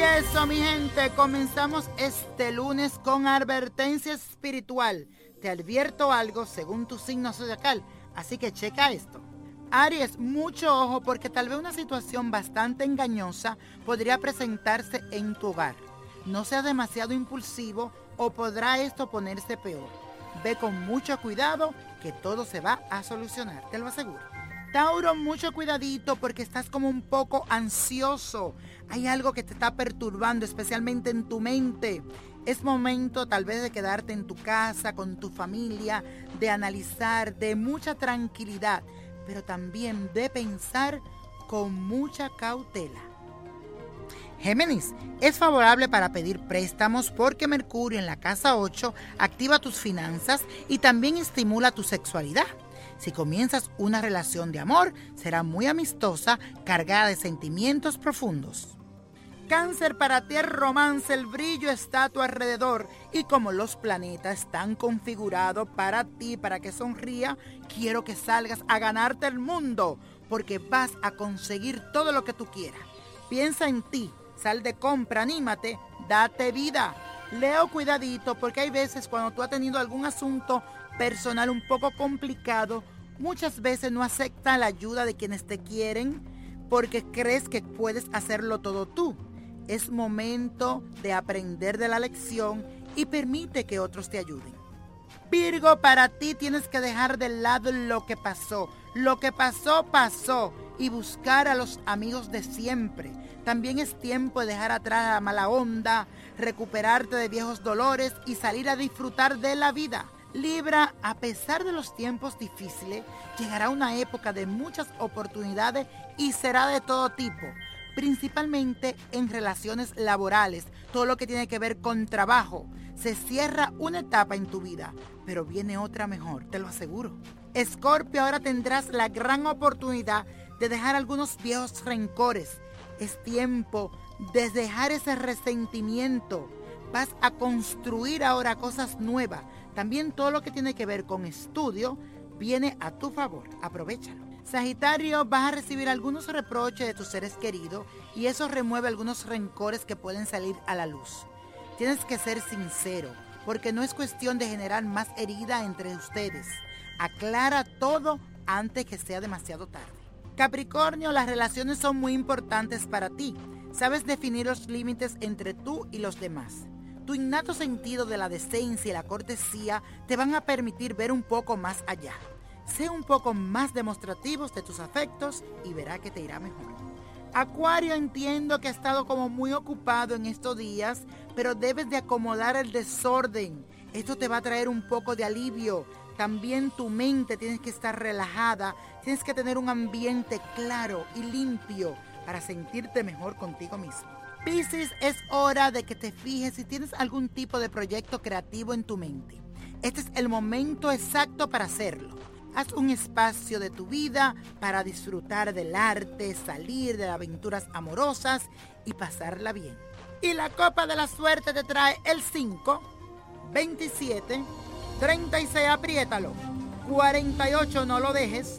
Eso, mi gente, comenzamos este lunes con advertencia espiritual. Te advierto algo según tu signo zodiacal, así que checa esto. Aries, mucho ojo porque tal vez una situación bastante engañosa podría presentarse en tu hogar. No seas demasiado impulsivo o podrá esto ponerse peor. Ve con mucho cuidado que todo se va a solucionar, te lo aseguro. Tauro, mucho cuidadito porque estás como un poco ansioso. Hay algo que te está perturbando, especialmente en tu mente. Es momento tal vez de quedarte en tu casa, con tu familia, de analizar, de mucha tranquilidad, pero también de pensar con mucha cautela. Géminis, es favorable para pedir préstamos porque Mercurio en la casa 8 activa tus finanzas y también estimula tu sexualidad. Si comienzas una relación de amor, será muy amistosa, cargada de sentimientos profundos. Cáncer para ti el romance, el brillo está a tu alrededor y como los planetas están configurados para ti, para que sonría, quiero que salgas a ganarte el mundo porque vas a conseguir todo lo que tú quieras. Piensa en ti, sal de compra, anímate, date vida. Leo cuidadito porque hay veces cuando tú has tenido algún asunto personal un poco complicado, muchas veces no acepta la ayuda de quienes te quieren porque crees que puedes hacerlo todo tú. Es momento de aprender de la lección y permite que otros te ayuden. Virgo, para ti tienes que dejar de lado lo que pasó. Lo que pasó, pasó. Y buscar a los amigos de siempre. También es tiempo de dejar atrás la mala onda, recuperarte de viejos dolores y salir a disfrutar de la vida. Libra, a pesar de los tiempos difíciles, llegará una época de muchas oportunidades y será de todo tipo, principalmente en relaciones laborales, todo lo que tiene que ver con trabajo. Se cierra una etapa en tu vida, pero viene otra mejor, te lo aseguro. Escorpio, ahora tendrás la gran oportunidad de dejar algunos viejos rencores. Es tiempo de dejar ese resentimiento. Vas a construir ahora cosas nuevas también todo lo que tiene que ver con estudio viene a tu favor. Aprovechalo. Sagitario, vas a recibir algunos reproches de tus seres queridos y eso remueve algunos rencores que pueden salir a la luz. Tienes que ser sincero, porque no es cuestión de generar más herida entre ustedes. Aclara todo antes que sea demasiado tarde. Capricornio, las relaciones son muy importantes para ti. Sabes definir los límites entre tú y los demás. Tu innato sentido de la decencia y la cortesía te van a permitir ver un poco más allá. Sé un poco más demostrativos de tus afectos y verá que te irá mejor. Acuario, entiendo que ha estado como muy ocupado en estos días, pero debes de acomodar el desorden. Esto te va a traer un poco de alivio. También tu mente tienes que estar relajada, tienes que tener un ambiente claro y limpio para sentirte mejor contigo mismo. Piscis, es hora de que te fijes si tienes algún tipo de proyecto creativo en tu mente. Este es el momento exacto para hacerlo. Haz un espacio de tu vida para disfrutar del arte, salir de aventuras amorosas y pasarla bien. Y la copa de la suerte te trae el 5, 27, 36, apriétalo, 48, no lo dejes,